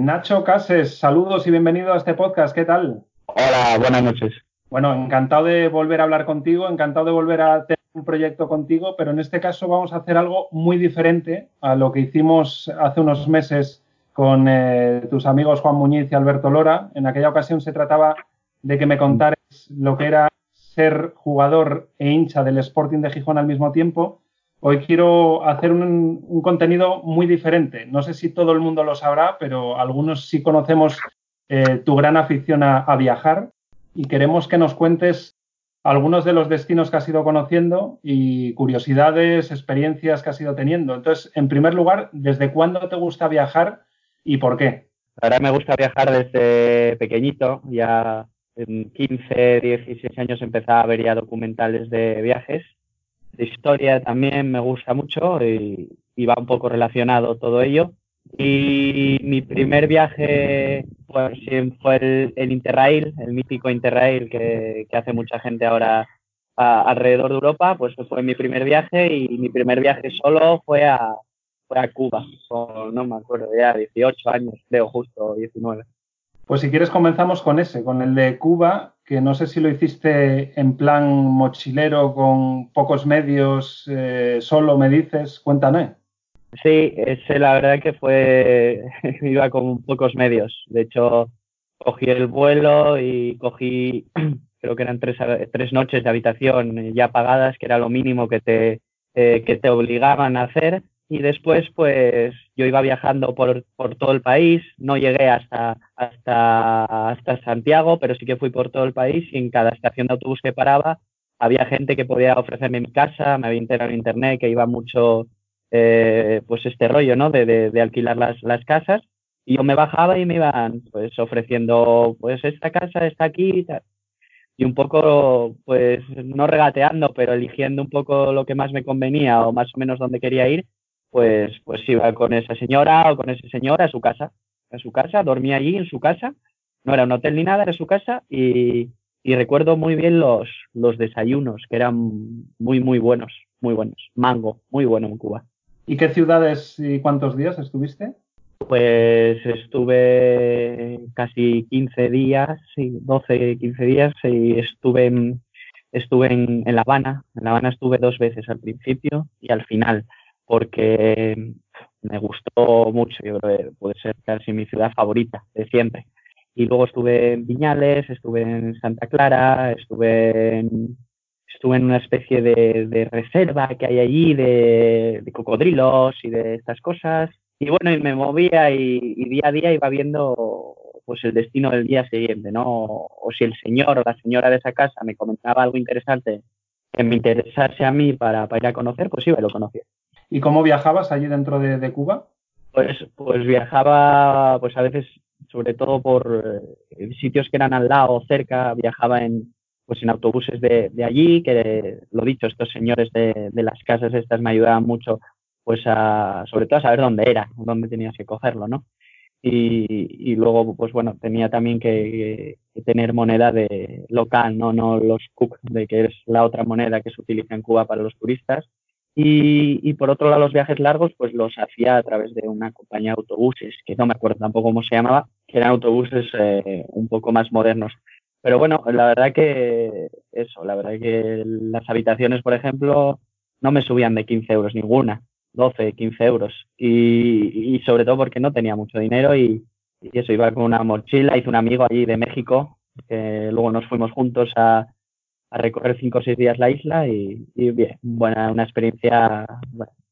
Nacho Cases, saludos y bienvenido a este podcast. ¿Qué tal? Hola, buenas noches. Bueno, encantado de volver a hablar contigo, encantado de volver a tener un proyecto contigo, pero en este caso vamos a hacer algo muy diferente a lo que hicimos hace unos meses con eh, tus amigos Juan Muñiz y Alberto Lora. En aquella ocasión se trataba de que me contaras lo que era ser jugador e hincha del Sporting de Gijón al mismo tiempo. Hoy quiero hacer un, contenido muy diferente. No sé si todo el mundo lo sabrá, pero algunos sí conocemos eh, tu gran afición a, viajar y queremos que nos cuentes algunos de los destinos que has ido conociendo y curiosidades, experiencias que has ido teniendo. Entonces, en primer lugar, ¿desde cuándo te gusta viajar y por qué? Ahora me gusta viajar desde pequeñito, ya en 15, 16 años empezaba a ver ya documentales de viajes. De historia también me gusta mucho y, va un poco relacionado todo ello. Y mi primer viaje pues, fue el, Interrail, el mítico Interrail que, hace mucha gente ahora alrededor de Europa, pues fue mi primer viaje y mi primer viaje solo fue a, fue a Cuba, no me acuerdo, ya 18 años, creo justo, 19. Pues si quieres comenzamos con ese, con el de Cuba, que no sé si lo hiciste en plan mochilero con pocos medios, eh, solo me dices, cuéntame. Sí, ese la verdad que fue, iba con pocos medios. De hecho, cogí el vuelo y cogí, creo que eran tres, tres noches de habitación ya pagadas, que era lo mínimo que te, eh, que te obligaban a hacer y después pues yo iba viajando por, por, todo el país, no llegué hasta, hasta, hasta Santiago, pero sí que fui por todo el país y en cada estación de autobús que paraba había gente que podía ofrecerme mi casa, me había enterado en internet que iba mucho eh, pues este rollo, ¿no? De, de, alquilar las, las, casas y yo me bajaba y me iban pues ofreciendo pues esta casa está aquí y tal. Y un poco, pues, no regateando, pero eligiendo un poco lo que más me convenía o más o menos dónde quería ir, pues, pues iba con esa señora o con ese señor a su casa, a su casa, dormía allí en su casa, no era un hotel ni nada, era su casa y, y recuerdo muy bien los, los desayunos, que eran muy, muy buenos, muy buenos. Mango, muy bueno en Cuba. ¿Y qué ciudades y cuántos días estuviste? Pues estuve casi 15 días, sí, 12, 15 días y estuve en, estuve en, en La Habana. En La Habana estuve dos veces al principio y al final porque me gustó mucho, yo creo que puede ser casi mi ciudad favorita de siempre. Y luego estuve en Viñales, estuve en Santa Clara, estuve en, estuve en una especie de, reserva que hay allí de, cocodrilos y de estas cosas. Y bueno, y me movía y, día a día iba viendo pues el destino del día siguiente, ¿no? O si el señor o la señora de esa casa me comentaba algo interesante que me interesase a mí para, para ir a conocer, pues iba y lo conocía. ¿Y cómo viajabas allí dentro de, Cuba? Pues, pues viajaba, pues a veces, sobre todo por eh, sitios que eran al lado o cerca, viajaba en, pues en autobuses de, allí, que lo dicho, estos señores de, las casas estas me ayudaban mucho, pues a, sobre todo a saber dónde era, dónde tenías que cogerlo, ¿no? Y, luego, pues bueno, tenía también que, que, tener moneda de local, no, no los cook, de que es la otra moneda que se utiliza en Cuba para los turistas y, por otro lado, los viajes largos, pues los hacía a través de una compañía de autobuses, que no me acuerdo tampoco cómo se llamaba, que eran autobuses eh, un poco más modernos. Pero bueno, la verdad que eso, la verdad que las habitaciones, por ejemplo, no me subían de 15 euros ninguna, 12, 15 euros. Y, y sobre todo porque no tenía mucho dinero y, y, eso, iba con una mochila, hice un amigo allí de México, que luego nos fuimos juntos a, a recorrer cinco o seis días la isla y, bien, buena, una experiencia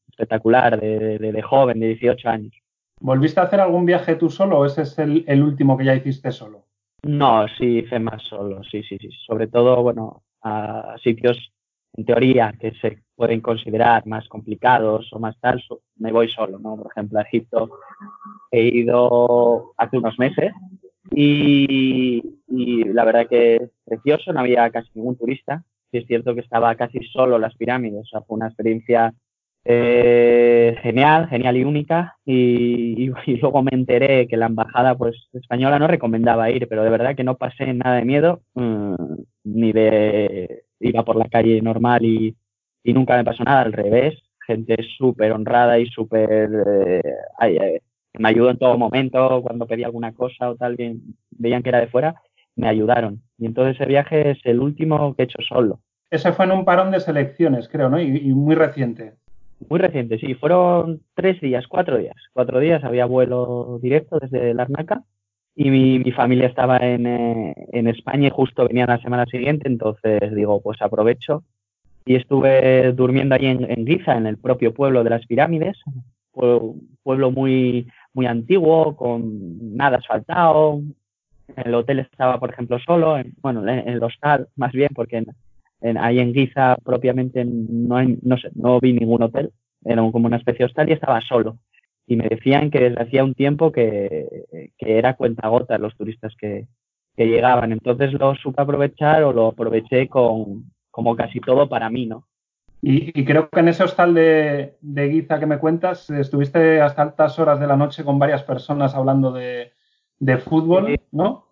espectacular de, joven, de 18 años. ¿Volviste a hacer algún viaje tú solo o ese es el, último que ya hiciste solo? No, sí, hice más solo, sí, sí, sí. Sobre todo, bueno, a sitios en teoría que se pueden considerar más complicados o más tal, me voy solo, ¿no? Por ejemplo, a Egipto he ido hace unos meses y, la verdad que es precioso, no había casi ningún turista. es cierto que estaba casi solo las pirámides, o sea, fue una experiencia eh, genial, genial y única. Y, luego me enteré que la embajada pues española no recomendaba ir, pero de verdad que no pasé nada de miedo, mm, ni de iba por la calle normal y, nunca me pasó nada, al revés, gente súper honrada y súper... Eh, me ayudó en todo momento, cuando pedí alguna cosa o tal, bien, veían que era de fuera, me ayudaron. Y entonces ese viaje es el último que he hecho solo. Ese fue en un parón de selecciones, creo, ¿no? Y, muy reciente. Muy reciente, sí. Fueron tres días, cuatro días. Cuatro días había vuelo directo desde Larnaca y mi, familia estaba en, eh, en, España y justo venía la semana siguiente, entonces digo, pues aprovecho. Y estuve durmiendo ahí en, en Giza, en el propio pueblo de las pirámides, pueblo muy, muy antiguo, con nada asfaltado. El hotel estaba, por ejemplo, solo, bueno, en el hostal más bien, porque en, ahí en Giza propiamente no, hay, no, sé, no vi ningún hotel, era como una especie de hostal y estaba solo. Y me decían que desde hacía un tiempo que, que era cuentagotas los turistas que, que llegaban. Entonces lo supe aprovechar o lo aproveché con, como casi todo para mí, ¿no? Y, creo que en ese hostal de, de, Guiza que me cuentas, estuviste hasta altas horas de la noche con varias personas hablando de, de fútbol, ¿no?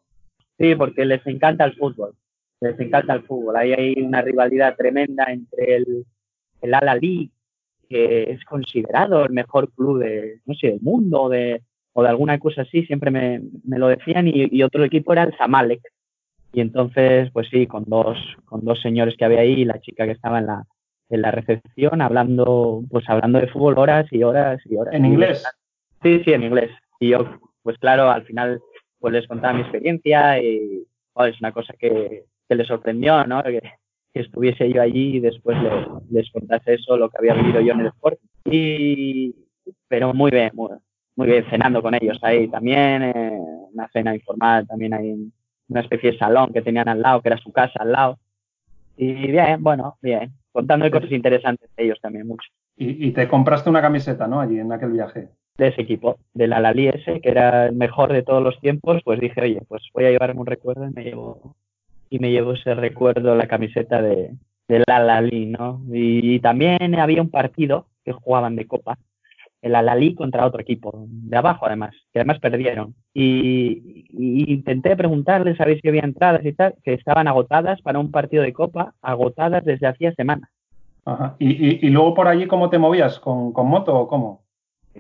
Sí, porque les encanta el fútbol. Les encanta el fútbol. Ahí hay una rivalidad tremenda entre el, el al que es considerado el mejor club de, no sé, del mundo de, o de alguna cosa así, siempre me, me lo decían, y, y, otro equipo era el Zamalek. Y entonces, pues sí, con dos, con dos señores que había ahí y la chica que estaba en la, en la recepción hablando, pues hablando de fútbol horas y horas y horas. ¿En inglés? Sí, sí, en inglés. Y yo, pues claro, al final pues les contaba mi experiencia y es una cosa que, que les sorprendió, ¿no? Que, estuviese yo allí y después les, contase eso, lo que había vivido yo en el deporte. Y, pero muy bien, muy, bien, cenando con ellos ahí también, eh, una cena informal, también hay una especie de salón que tenían al lado, que era su casa al lado. Y bien, bueno, bien, contando cosas interesantes de ellos también, mucho. Y, te compraste una camiseta, ¿no? Allí en aquel viaje. De ese equipo, del Alali ese, que era el mejor de todos los tiempos, pues dije, oye, pues voy a llevarme un recuerdo y me llevo, y me llevo ese recuerdo, la camiseta de, del Alali, ¿no? Y, también había un partido que jugaban de copa, el Alali contra otro equipo, de abajo además, que además perdieron. Y, intenté preguntarles ver si había entradas y tal, que estaban agotadas para un partido de copa, agotadas desde hacía semanas. Ajá. ¿Y, luego por allí cómo te movías? ¿Con, moto o cómo?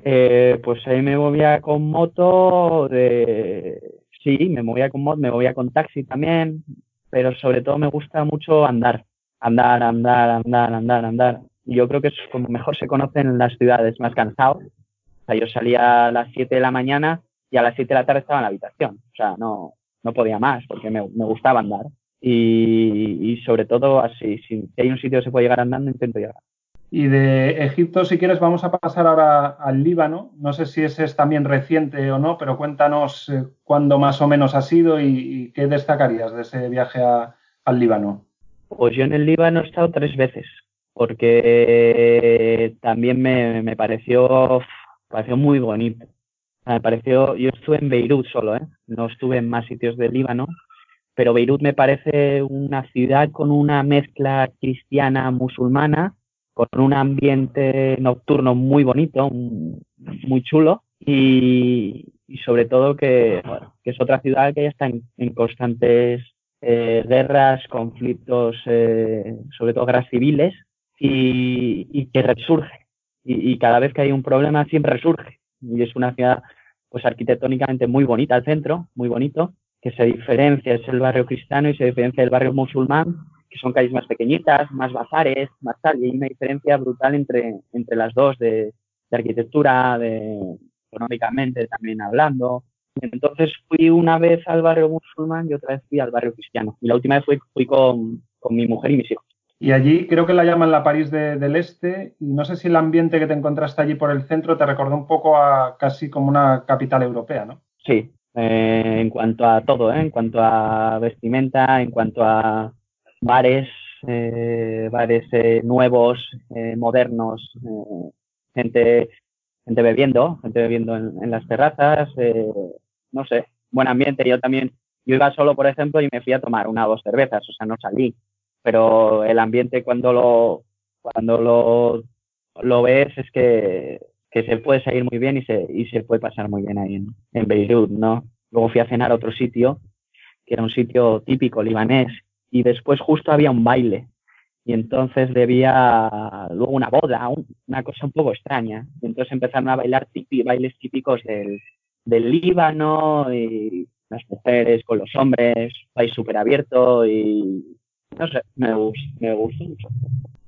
Eh, pues ahí me movía con moto, de... sí, me movía con moto, me movía con taxi también, pero sobre todo me gusta mucho andar, andar, andar, andar, andar, andar yo creo que es como mejor se conocen en las ciudades, más cansado. O sea, yo salía a las 7 de la mañana y a las 7 de la tarde estaba en la habitación. O sea, no, no podía más porque me, me gustaba andar. Y, y, sobre todo así, si hay un sitio que se puede llegar andando, intento llegar. Y de Egipto, si quieres, vamos a pasar ahora al Líbano. No sé si ese es también reciente o no, pero cuéntanos eh, cuándo más o menos ha sido y, qué destacarías de ese viaje a, al Líbano. Pues yo en el Líbano he estado tres veces porque también me, me pareció, pareció muy bonito. Me pareció, yo estuve en Beirut solo, ¿eh? no estuve en más sitios del Líbano, pero Beirut me parece una ciudad con una mezcla cristiana musulmana, con un ambiente nocturno muy bonito, muy chulo y, y sobre todo que, bueno, que es otra ciudad que ya está en, constantes eh, guerras, conflictos, eh, sobre todo guerras civiles, y, que resurge. Y, cada vez que hay un problema siempre resurge. Y es una ciudad pues arquitectónicamente muy bonita al centro, muy bonito, que se diferencia, es el barrio cristiano y se diferencia del barrio musulmán, que son calles más pequeñitas, más bazares, más tal, y hay una diferencia brutal entre, entre las dos de, de arquitectura, de económicamente también hablando. Entonces fui una vez al barrio musulmán y otra vez fui al barrio cristiano. Y la última vez fui, fui con, con mi mujer y mis hijos. Y allí creo que la llaman la París del Este. Y no sé si el ambiente que te encontraste allí por el centro te recordó un poco a casi como una capital europea, ¿no? Sí, eh, en cuanto a todo, ¿eh? en cuanto a vestimenta, en cuanto a bares, eh, bares nuevos, modernos, gente, gente bebiendo, gente bebiendo en, las terrazas, no sé, buen ambiente. Yo también, yo iba solo, por ejemplo, y me fui a tomar una o dos cervezas, o sea, no salí pero el ambiente cuando lo, cuando lo, lo ves es que, que se puede salir muy bien y se, y se puede pasar muy bien ahí en, en Beirut, ¿no? Luego fui a cenar a otro sitio, que era un sitio típico libanés, y después justo había un baile. y entonces debía luego una boda, una cosa un poco extraña. Y entonces empezaron a bailar bailes típicos del, del Líbano y las mujeres con los hombres, país súper abierto y no sé, me, me gustó mucho.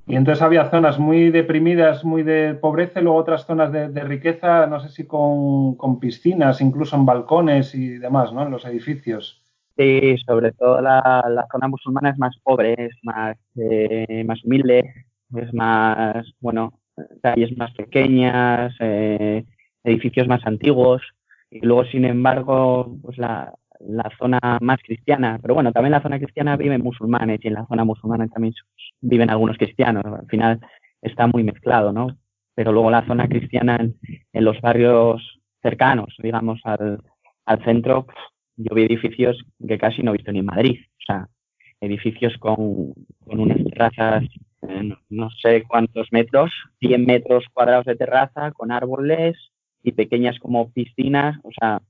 Y entonces había zonas muy deprimidas, muy de pobreza, y luego otras zonas de, riqueza, no sé si con, con, piscinas, incluso en balcones y demás, ¿no? En los edificios. Sí, sobre todo la, la zona musulmana es más pobre, es más, eh, más humilde, es más, bueno, calles más pequeñas, eh, edificios más antiguos. Y luego, sin embargo, pues la, la zona más cristiana, pero bueno, también la zona cristiana viven musulmanes y en la zona musulmana también viven algunos cristianos. Al final está muy mezclado, ¿no? Pero luego la zona cristiana en, en los barrios cercanos, digamos, al, al centro, yo vi edificios que casi no he visto ni en Madrid. O sea, edificios con, con unas terrazas, eh, no sé cuántos metros, 100 metros cuadrados de terraza, con árboles y pequeñas como piscinas. O sea,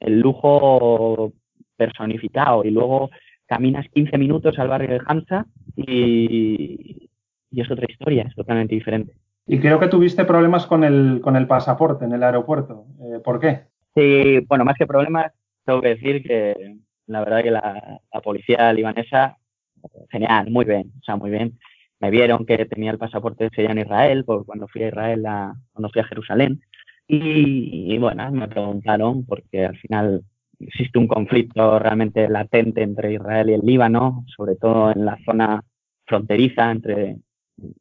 el lujo personificado. Y luego caminas 15 minutos al barrio de Hamza y, y es otra historia, es totalmente diferente. Y creo que tuviste problemas con el, con el pasaporte en el aeropuerto. Eh, ¿Por qué? Sí, bueno, más que problemas, tengo que decir que la verdad que la, policía libanesa, genial, muy bien, o sea, muy bien. Me vieron que tenía el pasaporte ese en Israel, por cuando fui a Israel, cuando fui a Jerusalén. Y, bueno, me preguntaron, porque al final existe un conflicto realmente latente entre Israel y el Líbano, sobre todo en la zona fronteriza entre,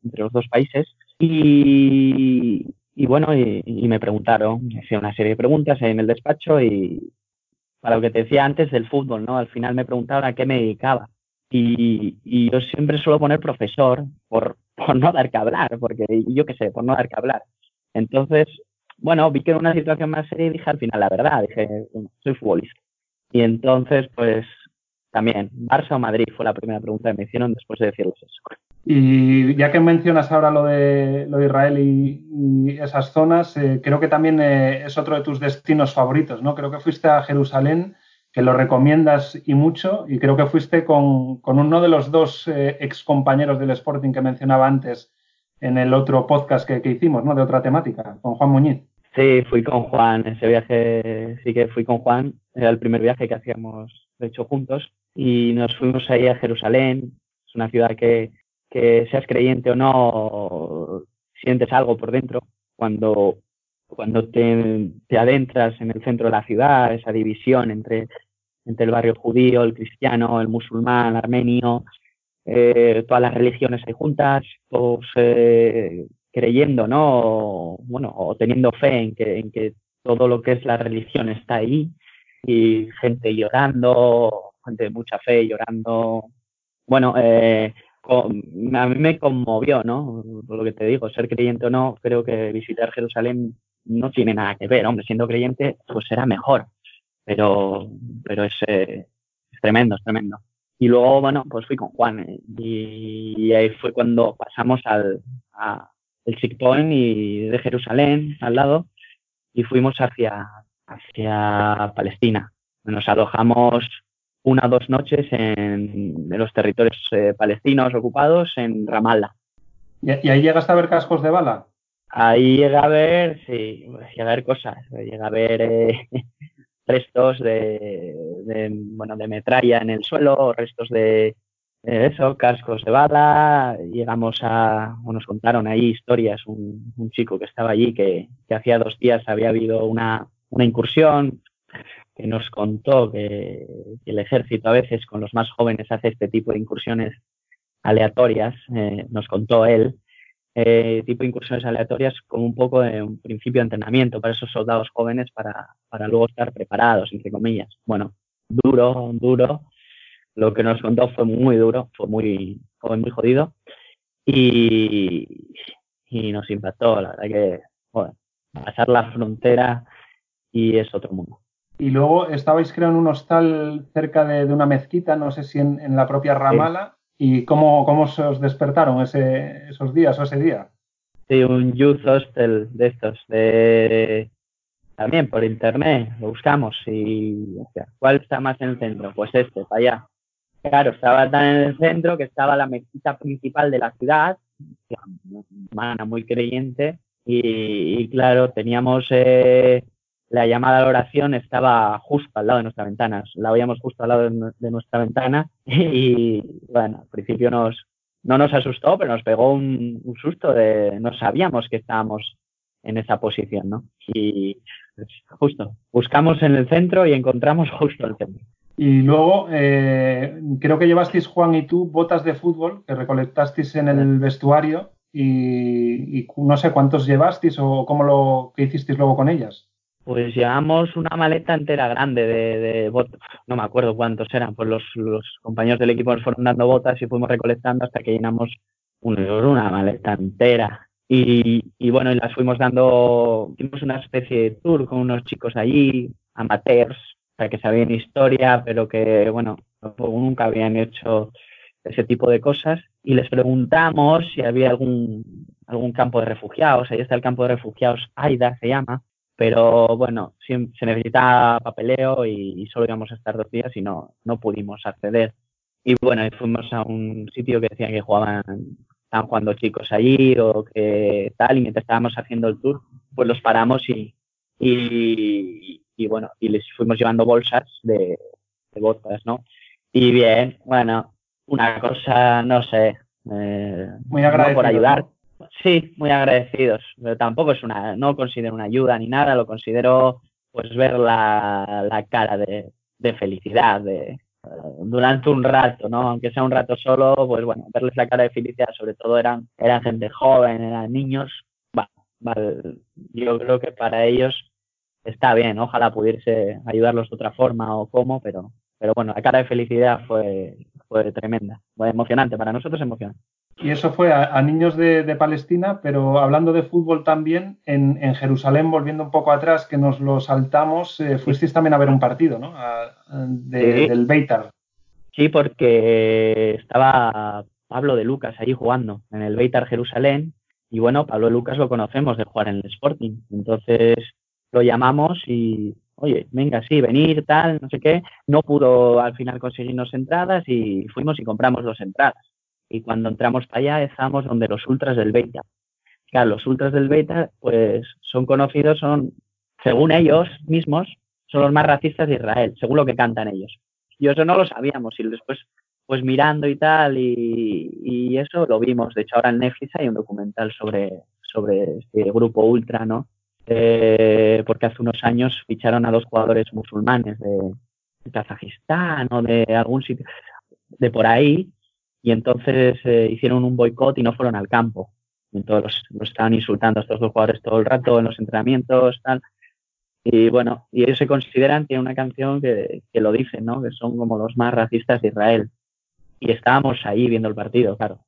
entre los dos países. Y, y bueno, y, y, me preguntaron, hice una serie de preguntas en el despacho y, para lo que te decía antes del fútbol, ¿no? Al final me preguntaban a qué me dedicaba. Y, yo siempre suelo poner profesor por, por no dar que hablar, porque yo qué sé, por no dar que hablar. Entonces, bueno, vi que era una situación más seria y dije al final la verdad, dije, soy futbolista. Y entonces, pues también, Barça o Madrid fue la primera pregunta que me hicieron después de decirles eso. Y ya que mencionas ahora lo de, lo de Israel y, esas zonas, eh, creo que también eh, es otro de tus destinos favoritos, ¿no? Creo que fuiste a Jerusalén, que lo recomiendas y mucho, y creo que fuiste con, con uno de los dos eh, ex compañeros del Sporting que mencionaba antes en el otro podcast que, que hicimos, ¿no? De otra temática, con Juan Muñiz. Sí, fui con Juan, ese viaje sí que fui con Juan, era el primer viaje que hacíamos, de hecho, juntos, y nos fuimos ahí a Jerusalén, es una ciudad que, que seas creyente o no, sientes algo por dentro cuando, cuando te, te, adentras en el centro de la ciudad, esa división entre, entre el barrio judío, el cristiano, el musulmán, el armenio, eh, todas las religiones ahí juntas, todos eh, creyendo, ¿no? bueno, o teniendo fe en que, en que todo lo que es la religión está ahí y gente llorando, gente de mucha fe llorando. Bueno, eh, a mí me conmovió, ¿no? Por lo que te digo, ser creyente o no, creo que visitar Jerusalén no tiene nada que ver, hombre, siendo creyente, pues será mejor, pero, pero es, eh, es tremendo, es tremendo. Y luego, bueno, pues fui con Juan eh, y, ahí fue cuando pasamos al a, el checkpoint y de Jerusalén al lado y fuimos hacia, hacia Palestina. Nos alojamos una o dos noches en, en los territorios eh, palestinos ocupados en Ramallah. ¿Y, ahí llegaste a ver cascos de bala? Ahí llega a ver, sí, llega a ver cosas, llega a ver eh, restos de, de, bueno, de metralla en el suelo, restos de, eso, cascos de bala. Llegamos a, bueno, nos contaron ahí historias, un, un chico que estaba allí que, que hacía dos días había habido una, una incursión, que nos contó que, el ejército a veces con los más jóvenes hace este tipo de incursiones aleatorias, eh, nos contó él, eh, tipo de incursiones aleatorias como un poco de un principio de entrenamiento para esos soldados jóvenes para, para luego estar preparados, entre comillas. Bueno, duro, duro. Lo que nos contó fue muy duro, fue muy, fue muy jodido y, y nos impactó, la verdad que, bueno, pasar la frontera y es otro mundo. Y luego estabais, creo, en un hostal cerca de, de una mezquita, no sé si en, en la propia Ramala. Sí. ¿Y cómo, cómo se os despertaron ese, esos días o ese día? Sí, un youth hostel de estos, de también por internet, lo buscamos y o sea, ¿cuál está más en el centro? Pues este, para allá. Claro, estaba tan en el centro que estaba la mezquita principal de la ciudad, una muy creyente, y, claro, teníamos eh, la llamada a la oración estaba justo al lado de nuestra ventana, la oíamos justo al lado de, nuestra ventana y bueno, al principio nos, no nos asustó, pero nos pegó un, susto de no sabíamos que estábamos en esa posición, ¿no? Y pues, justo, buscamos en el centro y encontramos justo el centro. Y luego, eh, creo que llevasteis, Juan y tú, botas de fútbol que recolectasteis en el vestuario y, no sé cuántos llevasteis o cómo lo que hicisteis luego con ellas. Pues llevamos una maleta entera grande de, botas, no me acuerdo cuántos eran, pues los, compañeros del equipo nos fueron dando botas y fuimos recolectando hasta que llenamos una maleta entera. Y, y, bueno, y las fuimos dando, hicimos una especie de tour con unos chicos allí, amateurs, sea, que sabían historia, pero que, bueno, nunca habían hecho ese tipo de cosas. Y les preguntamos si había algún, algún campo de refugiados. Ahí está el campo de refugiados, AIDA se llama. Pero bueno, se necesitaba papeleo y, solo íbamos a estar dos días y no, no pudimos acceder. Y bueno, fuimos a un sitio que decían que jugaban, estaban jugando chicos allí o que tal, y mientras estábamos haciendo el tour, pues los paramos y, y, y bueno, y les fuimos llevando bolsas de, botas, ¿no? Y bien, bueno, una cosa, no sé, eh, muy por ayudar. Sí, muy agradecidos, pero tampoco es una, no considero una ayuda ni nada, lo considero pues ver la, la cara de, de felicidad de, durante un rato, ¿no? Aunque sea un rato solo, pues bueno, verles la cara de felicidad, sobre todo eran, eran gente joven, eran niños, yo creo que para ellos está bien, ojalá pudiese ayudarlos de otra forma o cómo, pero, pero bueno, la cara de felicidad fue, fue tremenda, fue emocionante, para nosotros emocionante. Y eso fue a, niños de, Palestina, pero hablando de fútbol también, en, en, Jerusalén, volviendo un poco atrás, que nos lo saltamos, eh, fuisteis también a ver un partido, ¿no? Del Beitar. Sí, porque estaba Pablo de Lucas ahí jugando en el Beitar Jerusalén, y bueno, Pablo de Lucas lo conocemos de jugar en el Sporting, entonces lo llamamos y, oye, venga, sí, venir, tal, no sé qué. No pudo al final conseguirnos entradas y fuimos y compramos dos entradas. Y cuando entramos para allá, estábamos donde los ultras del Beta. Claro, los ultras del Beta, pues son conocidos, son, según ellos mismos, son los más racistas de Israel, según lo que cantan ellos. Y eso no lo sabíamos y después, pues mirando y tal, y, y eso lo vimos. De hecho, ahora en Netflix hay un documental sobre, sobre este grupo ultra, ¿no? Eh, porque hace unos años ficharon a dos jugadores musulmanes de, Kazajistán o de algún sitio de por ahí y entonces eh, hicieron un boicot y no fueron al campo. Entonces los, estaban insultando a estos dos jugadores todo el rato en los entrenamientos, tal. Y bueno, y ellos se consideran, tiene una canción que, que lo dice, ¿no? Que son como los más racistas de Israel. Y estábamos ahí viendo el partido, claro.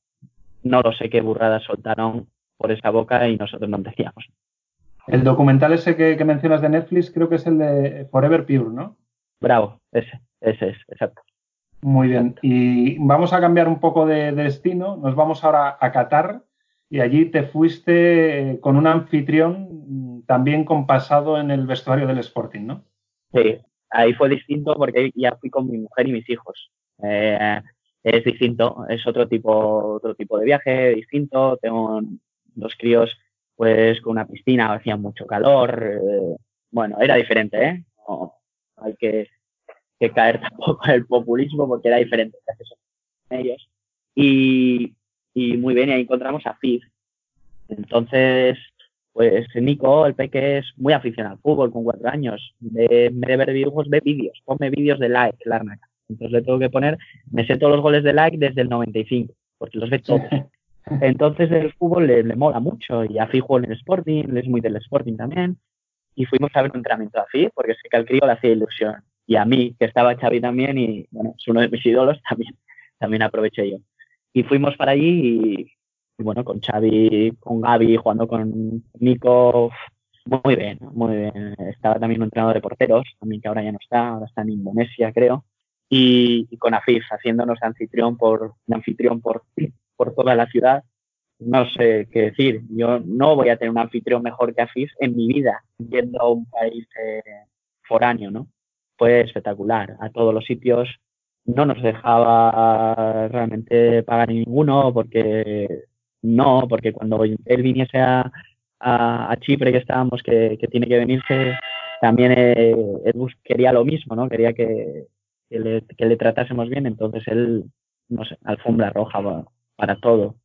No lo sé qué burradas soltaron por esa boca y nosotros no decíamos. El documental ese que, mencionas de Netflix creo que es el de Forever Pure, ¿no? Bravo, ese, ese es, exacto. Muy bien. Y vamos a cambiar un poco de, destino. Nos vamos ahora a Qatar y allí te fuiste con un anfitrión también con pasado en el vestuario del Sporting, ¿no? Sí, ahí fue distinto porque ya fui con mi mujer y mis hijos. Eh, es distinto, es otro tipo, otro tipo de viaje, distinto. Tengo dos críos pues con una piscina hacía mucho calor. Eh, bueno, era diferente, ¿eh? No hay que, caer tampoco en el populismo porque era diferente ellos. Y, y muy bien, y ahí encontramos a Fif. Entonces, pues Nico, el peque, es muy aficionado al fútbol con cuatro años. De, de ver dibujos, ve vídeos. Ponme vídeos de like, el Entonces le tengo que poner, me sé todos los goles de like desde el 95, porque los ve todos. Entonces el fútbol le, mola mucho y a Fijo en el Sporting, él es muy del Sporting también. Y fuimos a ver un entrenamiento a Fi porque sé que al crío le hacía ilusión. Y a mí, que estaba Xavi también y bueno, es uno de mis ídolos, también, también aproveché yo. Y fuimos para allí y, bueno, con Xavi, con Gaby, jugando con Nico, muy bien, muy bien. Estaba también un entrenador de porteros, también que ahora ya no está, ahora está en Indonesia, creo. Y, con Afif, haciéndonos anfitrión por, anfitrión por, por toda la ciudad, no sé qué decir. Yo no voy a tener un anfitrión mejor que Afif en mi vida, yendo a un país eh, foráneo, ¿no? Fue espectacular. A todos los sitios no nos dejaba realmente pagar ninguno porque no, porque cuando él viniese a, a, Chipre que estábamos, que, tiene que venirse, también eh, él quería lo mismo, ¿no? Quería que, le, que le tratásemos bien, entonces él, no sé, alfombra roja para, todo.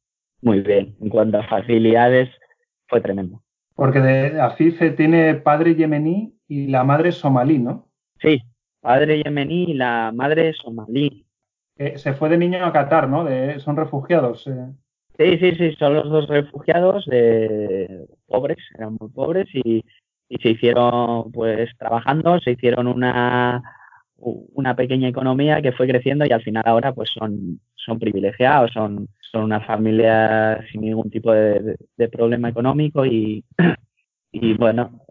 Muy bien. En cuanto a facilidades, fue tremendo. Porque de Afife tiene padre yemení y la madre somalí, ¿no? Sí, padre yemení y la madre somalí. Eh, se fue de niño a Qatar, ¿no? De, son refugiados. Eh. Sí, sí, sí, son los dos refugiados de pobres, eran muy pobres y, se hicieron, pues trabajando, se hicieron una, una pequeña economía que fue creciendo y al final ahora pues son, son privilegiados, son, son una familia sin ningún tipo de, problema económico y, y bueno,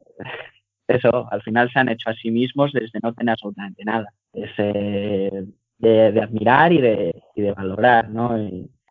eso, al final se han hecho a sí mismos desde no tener absolutamente nada. Es eh, de, admirar y de, y de valorar, ¿no?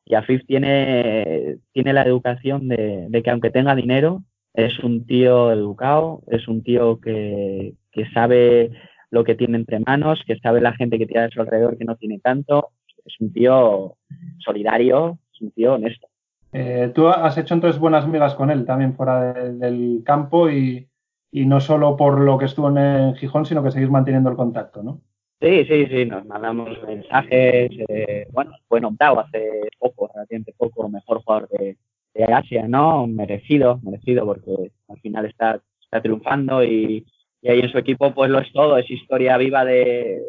Y Afif tiene, tiene la educación de, que aunque tenga dinero, es un tío educado, es un tío que, sabe lo que tiene entre manos, que sabe la gente que tiene a su alrededor que no tiene tanto. Es un tío solidario, es un tío honesto. Eh, tú has hecho entonces buenas migas con él también fuera del campo y, y, no solo por lo que estuvo en Gijón, sino que seguís manteniendo el contacto, ¿no? Sí, sí, sí, nos mandamos mensajes. Eh, bueno, fue nombrado hace poco, relativamente poco, mejor jugador de, Asia, ¿no? Merecido, merecido, porque al final está, está triunfando y, ahí en su equipo pues lo es todo, es historia viva de,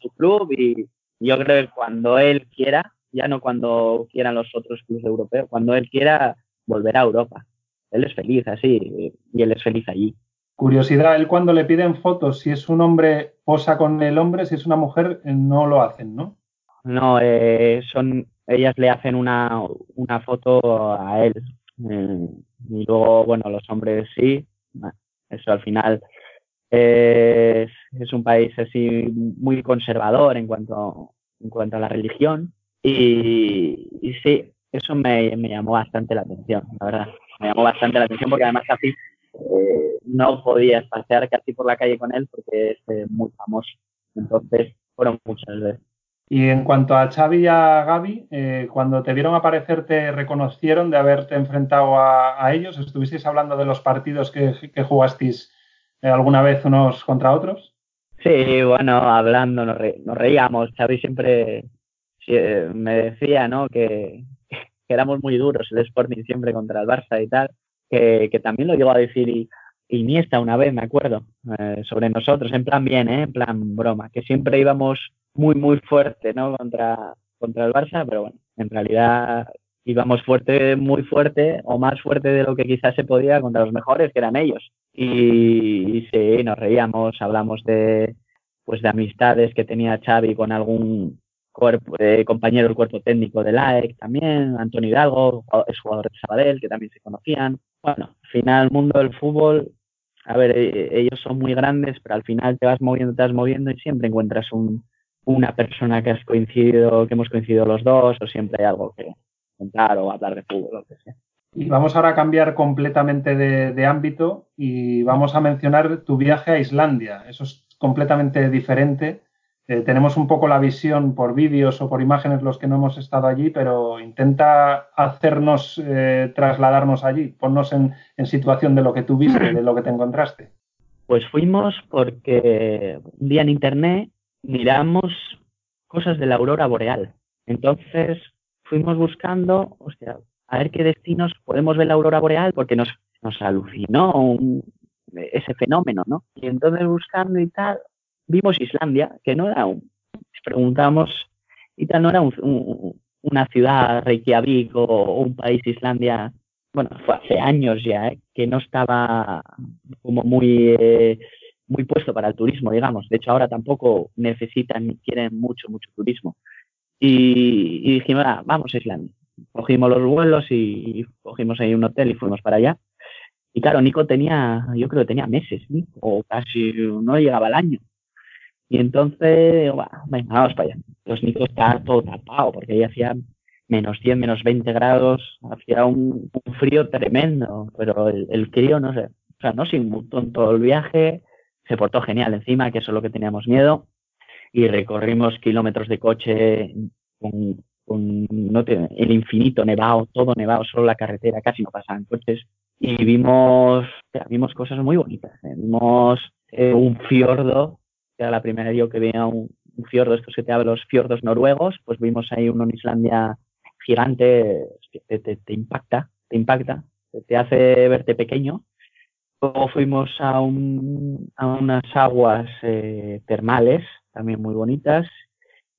su club y yo creo que cuando él quiera, ya no cuando quieran los otros clubes europeos, cuando él quiera volverá a Europa. Él es feliz así y él es feliz allí. Curiosidad, él cuando le piden fotos, si es un hombre posa con el hombre, si es una mujer eh, no lo hacen, ¿no? No, eh, son ellas le hacen una, una foto a él eh, y luego, bueno, los hombres sí. Eso al final es, es, un país así muy conservador en cuanto, en cuanto a la religión y, y sí, eso me, me, llamó bastante la atención, la verdad. Me llamó bastante la atención porque además así eh, no podías pasear casi por la calle con él porque es eh, muy famoso. Entonces, fueron muchas veces. Y en cuanto a Xavi y a Gaby, eh, cuando te vieron aparecer, ¿te reconocieron de haberte enfrentado a, ellos? ¿Estuvisteis hablando de los partidos que, jugasteis alguna vez unos contra otros? Sí, bueno, hablando, nos, reíamos. Xavi siempre me decía, ¿no? Que, que, éramos muy duros el Sporting siempre contra el Barça y tal que, también lo llegó a decir Iniesta una vez, me acuerdo, eh, sobre nosotros, en plan bien, ¿eh? en plan broma, que siempre íbamos muy, muy fuerte, ¿no? Contra, contra el Barça, pero bueno, en realidad íbamos fuerte, muy fuerte, o más fuerte de lo que quizás se podía contra los mejores, que eran ellos. Y, y sí, nos reíamos, hablamos de, pues de amistades que tenía Xavi con algún eh, compañero del cuerpo técnico del AEC también, Antonio Hidalgo, es jugador de Sabadell, que también se conocían. Bueno, al final el mundo del fútbol, a ver, eh, ellos son muy grandes, pero al final te vas moviendo, te vas moviendo y siempre encuentras un, una persona que has coincidido, que hemos coincidido los dos, o siempre hay algo que contar o hablar de fútbol, lo que sea. Y vamos ahora a cambiar completamente de, de ámbito y vamos a mencionar tu viaje a Islandia. Eso es completamente diferente eh, tenemos un poco la visión por vídeos o por imágenes los que no hemos estado allí, pero intenta hacernos eh, trasladarnos allí, ponnos en, situación de lo que tú viste, de lo que te encontraste. Pues fuimos porque un día en internet miramos cosas de la aurora boreal. Entonces fuimos buscando, sea, a ver qué destinos podemos ver la aurora boreal porque nos, nos alucinó ese fenómeno, ¿no? Y entonces buscando y tal, vimos Islandia, que no era un, preguntamos, y tal, no era una ciudad Reykjavik o, un país Islandia, bueno, fue hace años ya, ¿eh? que no estaba como muy, eh, muy puesto para el turismo, digamos. De hecho, ahora tampoco necesitan ni quieren mucho, mucho turismo. Y, dijimos, ah, vamos a Islandia. Cogimos los vuelos y, cogimos ahí un hotel y fuimos para allá. Y claro, Nico tenía, yo creo que tenía meses, o casi no llegaba al año. Y entonces, vamos para allá. Los Nico está todo tapado porque ahí hacía menos 10, menos 20 grados, hacía un, frío tremendo, pero el, el, crío, no sé, o sea, no se inmutó en todo el viaje, se portó genial encima, que eso es lo que teníamos miedo. y recorrimos kilómetros de coche con, no el infinito nevado, todo nevado, solo la carretera, casi no pasaban coches y vimos, vimos cosas muy bonitas. ¿eh? Vimos eh, un fiordo, que era la primera yo que veía un, un fiordo, estos que te hablo, los fiordos noruegos, pues vimos ahí uno Islandia gigante, te, te, impacta, te impacta, te hace verte pequeño. Luego fuimos a, un, a unas aguas eh, termales, también muy bonitas,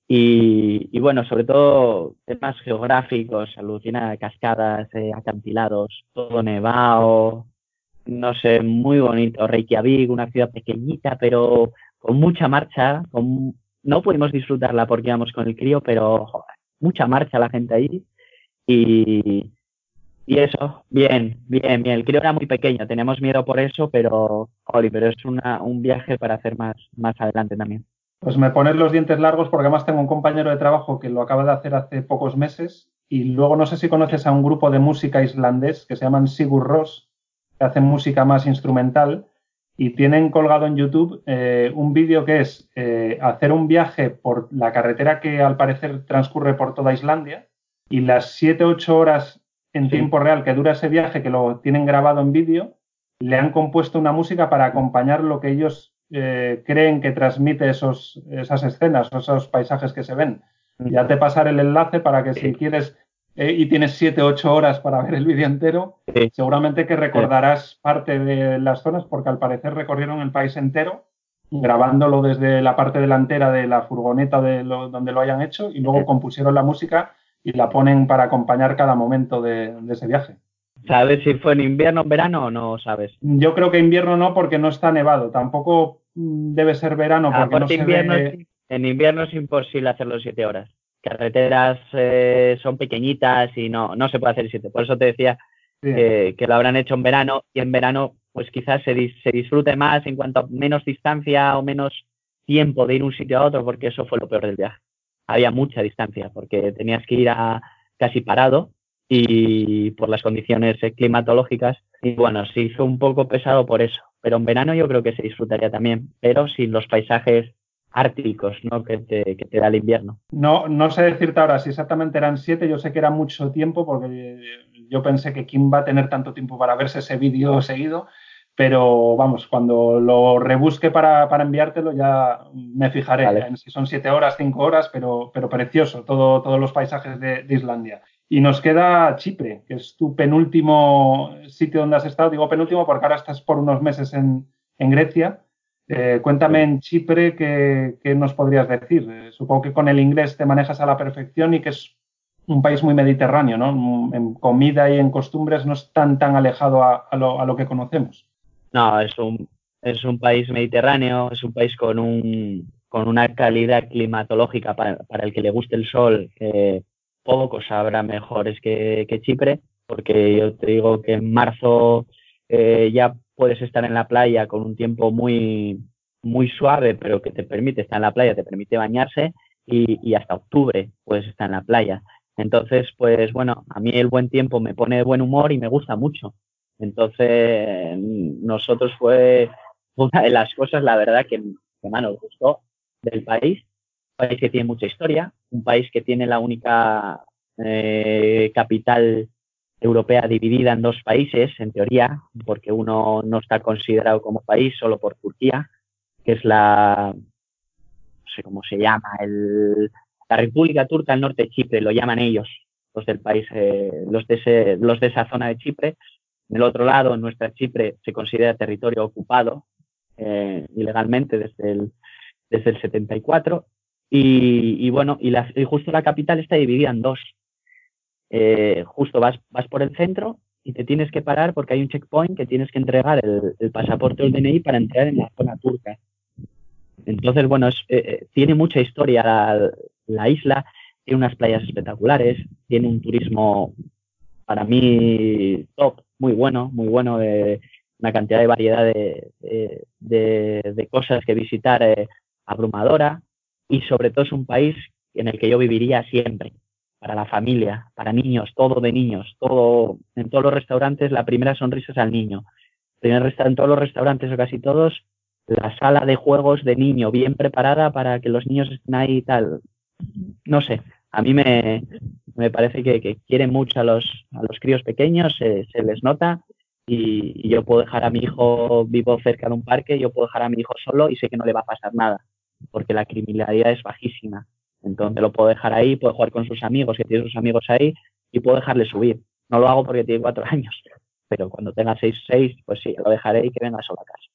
y, y, bueno, sobre todo temas geográficos, alucina cascadas, eh, acantilados, todo nevado, no sé, muy bonito. Reykjavik, una ciudad pequeñita, pero con mucha marcha, no pudimos disfrutarla porque íbamos con el crío, pero mucha marcha la gente ahí. Y, y eso, bien, bien, bien. El crío era muy pequeño, teníamos miedo por eso, pero, pero es una, un viaje para hacer más, más adelante también. Pues me pones los dientes largos porque además tengo un compañero de trabajo que lo acaba de hacer hace pocos meses y luego no sé si conoces a un grupo de música islandés que se llaman Sigur Ross, que hacen música más instrumental y tienen colgado en YouTube eh, un vídeo que es eh, hacer un viaje por la carretera que al parecer transcurre por toda Islandia y las 7-8 horas en tiempo real que dura ese viaje, que lo tienen grabado en vídeo, le han compuesto una música para acompañar lo que ellos eh, creen que transmite esos, esas escenas o esos paisajes que se ven. Ya te pasaré el enlace para que si quieres eh, y tienes 7 8 horas para ver el vídeo entero, seguramente que recordarás parte de las zonas porque al parecer recorrieron el país entero grabándolo desde la parte delantera de la furgoneta de donde lo hayan hecho y luego compusieron la música y la ponen para acompañar cada momento de, ese viaje. ¿Sabes si fue en invierno verano o no sabes? Yo creo que invierno no porque no está nevado. Tampoco mm, debe ser verano ah, porque no se invierno, En invierno es imposible hacerlo siete horas carreteras eh, son pequeñitas y no, no se puede hacer siete. Por eso te decía que, lo habrán hecho en verano y en verano pues quizás se, se disfrute más en cuanto a menos distancia o menos tiempo de ir un sitio a otro, porque eso fue lo peor del viaje. Había mucha distancia porque tenías que ir a casi parado y por las condiciones climatológicas. Y bueno, se hizo un poco pesado por eso. Pero en verano yo creo que se disfrutaría también, pero sin los paisajes árticos ¿no? que, te, que te da el invierno. No, no sé decirte ahora si exactamente eran siete, yo sé que era mucho tiempo porque yo pensé que quién va a tener tanto tiempo para verse ese vídeo seguido, pero vamos, cuando lo rebusque para, para enviártelo ya me fijaré en si son siete horas, cinco horas, pero, pero precioso todo, todos los paisajes de, Islandia. Y nos queda Chipre, que es tu penúltimo sitio donde has estado. Digo penúltimo porque ahora estás por unos meses en, en Grecia. Eh, cuéntame en Chipre qué, nos podrías decir. Eh, supongo que con el inglés te manejas a la perfección y que es un país muy mediterráneo, ¿no? En comida y en costumbres no es tan, tan alejado a, lo, que conocemos. No, es un, es un país mediterráneo, es un país con, un, con una calidad climatológica para, el que le guste el sol, que pocos habrá mejores que, Chipre, porque yo te digo que en marzo eh, ya puedes estar en la playa con un tiempo muy, muy suave, pero que te permite estar en la playa, te permite bañarse y, hasta octubre puedes estar en la playa. Entonces, pues bueno, a mí el buen tiempo me pone de buen humor y me gusta mucho. Entonces, nosotros fue una de las cosas, la verdad, que, más nos gustó del país. Un país que tiene mucha historia, un país que tiene la única eh, capital europea dividida en dos países, en teoría, porque uno no está considerado como país solo por Turquía, que es la, no sé cómo se llama, el, la República Turca del Norte de Chipre, lo llaman ellos, los del país, eh, los, de los de esa zona de Chipre. En el otro lado, en nuestra Chipre, se considera territorio ocupado eh, ilegalmente desde el, desde el 74. Y, y bueno, y, la, y justo la capital está dividida en dos, eh, justo vas, vas por el centro y te tienes que parar porque hay un checkpoint que tienes que entregar el, pasaporte o el DNI para entrar en la zona turca. Entonces, bueno, es, eh, eh, tiene mucha historia la, isla, tiene unas playas espectaculares, tiene un turismo para mí top, muy bueno, muy bueno, de una cantidad de variedad de, de, cosas que visitar abrumadora y sobre todo es un país en el que yo viviría siempre para la familia, para niños, todo de niños, todo, en todos los restaurantes la primera sonrisa es al niño. En todos los restaurantes o casi todos la sala de juegos de niño bien preparada para que los niños estén ahí y tal. No sé, a mí me, me parece que, que quieren mucho a los, a los críos pequeños, se, se les nota y, yo puedo dejar a mi hijo, vivo cerca de un parque, yo puedo dejar a mi hijo solo y sé que no le va a pasar nada, porque la criminalidad es bajísima. Entonces lo puedo dejar ahí, puedo jugar con sus amigos, que tiene sus amigos ahí, y puedo dejarle subir. No lo hago porque tiene cuatro años, pero cuando tenga seis, seis, pues sí, lo dejaré y que venga solo a casa.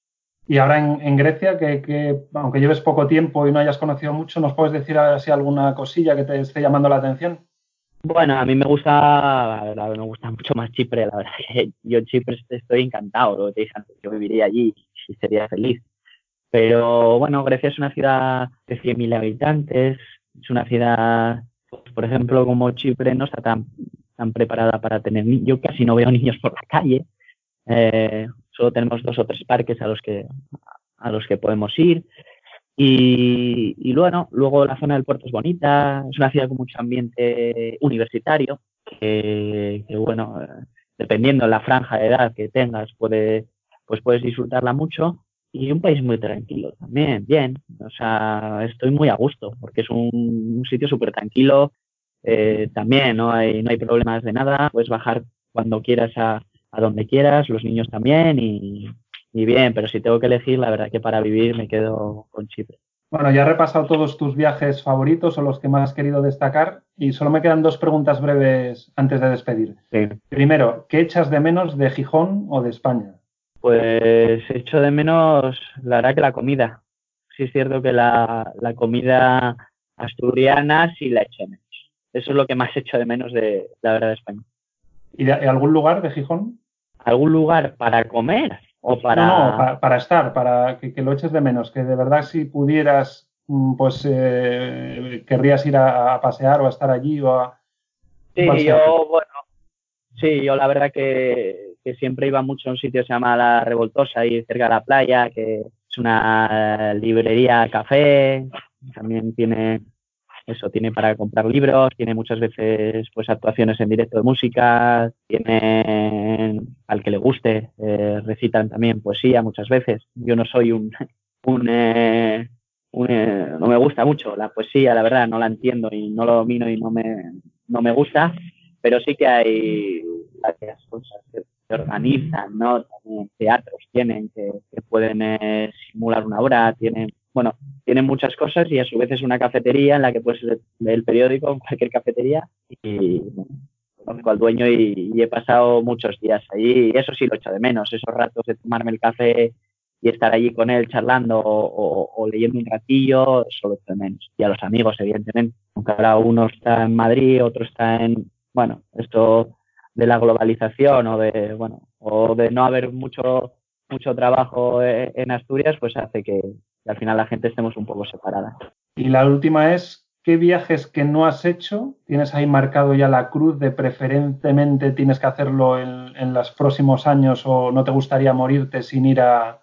Y ahora en, Grecia, que, aunque lleves poco tiempo y no hayas conocido mucho, ¿nos puedes decir así alguna cosilla que te esté llamando la atención? Bueno, a mí me gusta, la me gusta mucho más Chipre, la verdad que yo en Chipre estoy encantado, lo que te dije antes, yo viviría allí y sería feliz. Pero bueno, Grecia es una ciudad de 100.000 habitantes, es una ciudad, por ejemplo, como Chipre no está tan, tan preparada para tener niños, yo casi no veo niños por la calle, eh, solo tenemos dos o tres parques a los que, a los que podemos ir. Y, y bueno, luego la zona del puerto es bonita, es una ciudad con mucho ambiente universitario, que, bueno, dependiendo de la franja de edad que tengas, puede, pues puedes disfrutarla mucho. Y un país muy tranquilo también, bien. O sea, estoy muy a gusto, porque es un, sitio súper tranquilo. Eh, también no hay, no hay problemas de nada, puedes bajar cuando quieras a, a donde quieras, los niños también y, bien, pero si tengo que elegir, la verdad que para vivir me quedo con Chipre. Bueno, ya he repasado todos tus viajes favoritos o los que más has querido destacar y solo me quedan dos preguntas breves antes de despedir. Primero, ¿qué echas de menos de Gijón o de España? Pues echo de menos, la verdad que la comida. Sí es cierto que la, comida asturiana sí la echo de menos. Eso es lo que más echo de menos de la verdad de España. ¿Y de, algún lugar de Gijón? ¿Algún lugar para comer? O para... No, para, estar, para que, lo eches de menos, que de verdad si pudieras, mm, pues eh, querrías ir a, pasear o a estar allí o a... Sí, yo, bueno, sí, yo la verdad que, que, siempre iba mucho a un sitio que se llama La Revoltosa, ahí cerca de la playa, que es una librería café, también tiene eso tiene para comprar libros, tiene muchas veces pues actuaciones en directo de música, tiene al que le guste, eh, recitan también poesía muchas veces. Yo no soy un, un, eh, eh, no me gusta mucho la poesía, la verdad, no la entiendo y no lo domino y no me, no me gusta, pero sí que hay varias cosas que organizan, ¿no? Teatros tienen que, pueden simular una obra, tienen bueno, tienen muchas cosas y a su vez es una cafetería en la que puedes leer el periódico en cualquier cafetería y conozco al dueño y, he pasado muchos días y eso sí lo echo de menos, esos ratos de tomarme el café y estar allí con él charlando o, leyendo un ratillo, eso lo echo de menos. Y a los amigos, evidentemente, aunque ahora uno está en Madrid, otro está en, bueno, esto de la globalización o de, bueno, o de no haber mucho mucho trabajo eh, en Asturias, pues hace que, al final la gente estemos un poco separada. Y la última es, ¿qué viajes que no has hecho tienes ahí marcado ya la cruz de preferentemente tienes que hacerlo en, los próximos años o no te gustaría morirte sin ir a,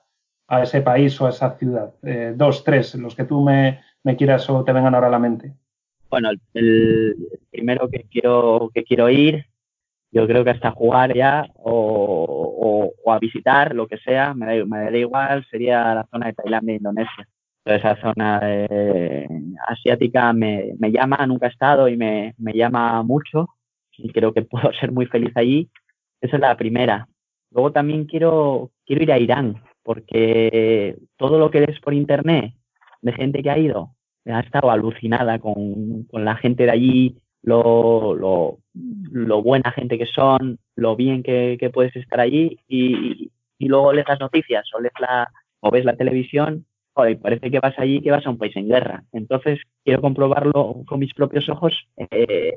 ese país o a esa ciudad? Eh, dos, tres, los que tú me, quieras o te vengan ahora a la mente. Bueno, el, primero que quiero, que quiero ir, yo creo que hasta jugar ya o, a visitar, lo que sea, me da, me da igual, sería la zona de Tailandia e Indonesia. esa zona asiática me, me, llama, nunca he estado y me, me, llama mucho y creo que puedo ser muy feliz allí. Esa es la primera. Luego también quiero, quiero ir a Irán porque todo lo que ves por internet de gente que ha ido, ha estado alucinada con, con la gente de allí, lo, lo, lo buena gente que son, lo bien que, puedes estar allí y, y, luego lees las noticias o, lees la, o ves la televisión y parece que vas allí que vas a un país en guerra. Entonces quiero comprobarlo con mis propios ojos, eh,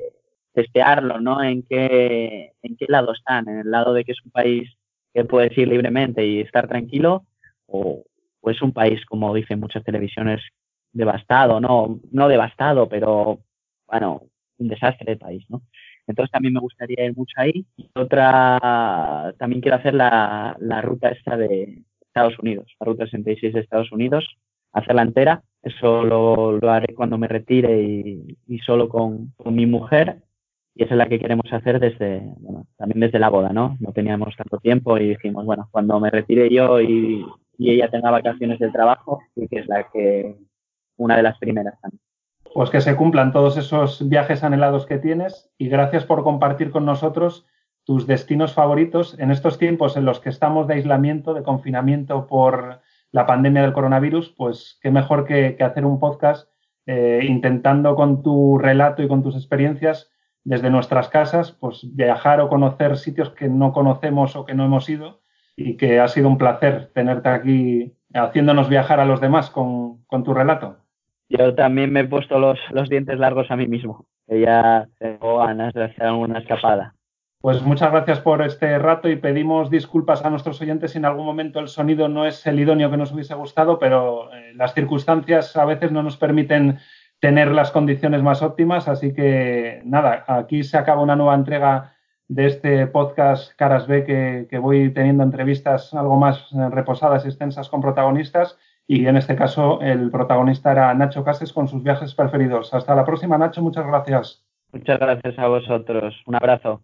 testearlo, ¿no? En qué, en qué lado están, en el lado de que es un país que puedes ir libremente y estar tranquilo o, o es un país, como dicen muchas televisiones, devastado, no, no devastado, pero bueno, un desastre de país, ¿no? Entonces también me gustaría ir mucho ahí. Y otra, también quiero hacer la, la ruta esta de Estados Unidos, la ruta 66 de Estados Unidos, hacerla entera. Eso lo, lo haré cuando me retire y, y solo con, con, mi mujer. y esa es la que queremos hacer desde, bueno, también desde la boda, ¿no? No teníamos tanto tiempo y dijimos, bueno, cuando me retire yo y, y ella tenga vacaciones del trabajo, y que es la que, una de las primeras también. Pues que se cumplan todos esos viajes anhelados que tienes y gracias por compartir con nosotros tus destinos favoritos en estos tiempos en los que estamos de aislamiento, de confinamiento por la pandemia del coronavirus, pues qué mejor que, hacer un podcast eh, intentando con tu relato y con tus experiencias desde nuestras casas, pues viajar o conocer sitios que no conocemos o que no hemos ido y que ha sido un placer tenerte aquí haciéndonos viajar a los demás con tu relato. Yo también me he puesto los, los dientes largos a mí mismo, que ya tengo ganas de hacer alguna escapada. Pues muchas gracias por este rato y pedimos disculpas a nuestros oyentes si en algún momento el sonido no es el idóneo que nos hubiese gustado, pero eh, las circunstancias a veces no nos permiten tener las condiciones más óptimas. Así que nada, aquí se acaba una nueva entrega de este podcast Caras B que, que voy teniendo entrevistas algo más eh, reposadas y extensas con protagonistas y en este caso el protagonista era Nacho Cases con sus viajes preferidos. Hasta la próxima, Nacho, muchas gracias. Muchas gracias a vosotros. Un abrazo.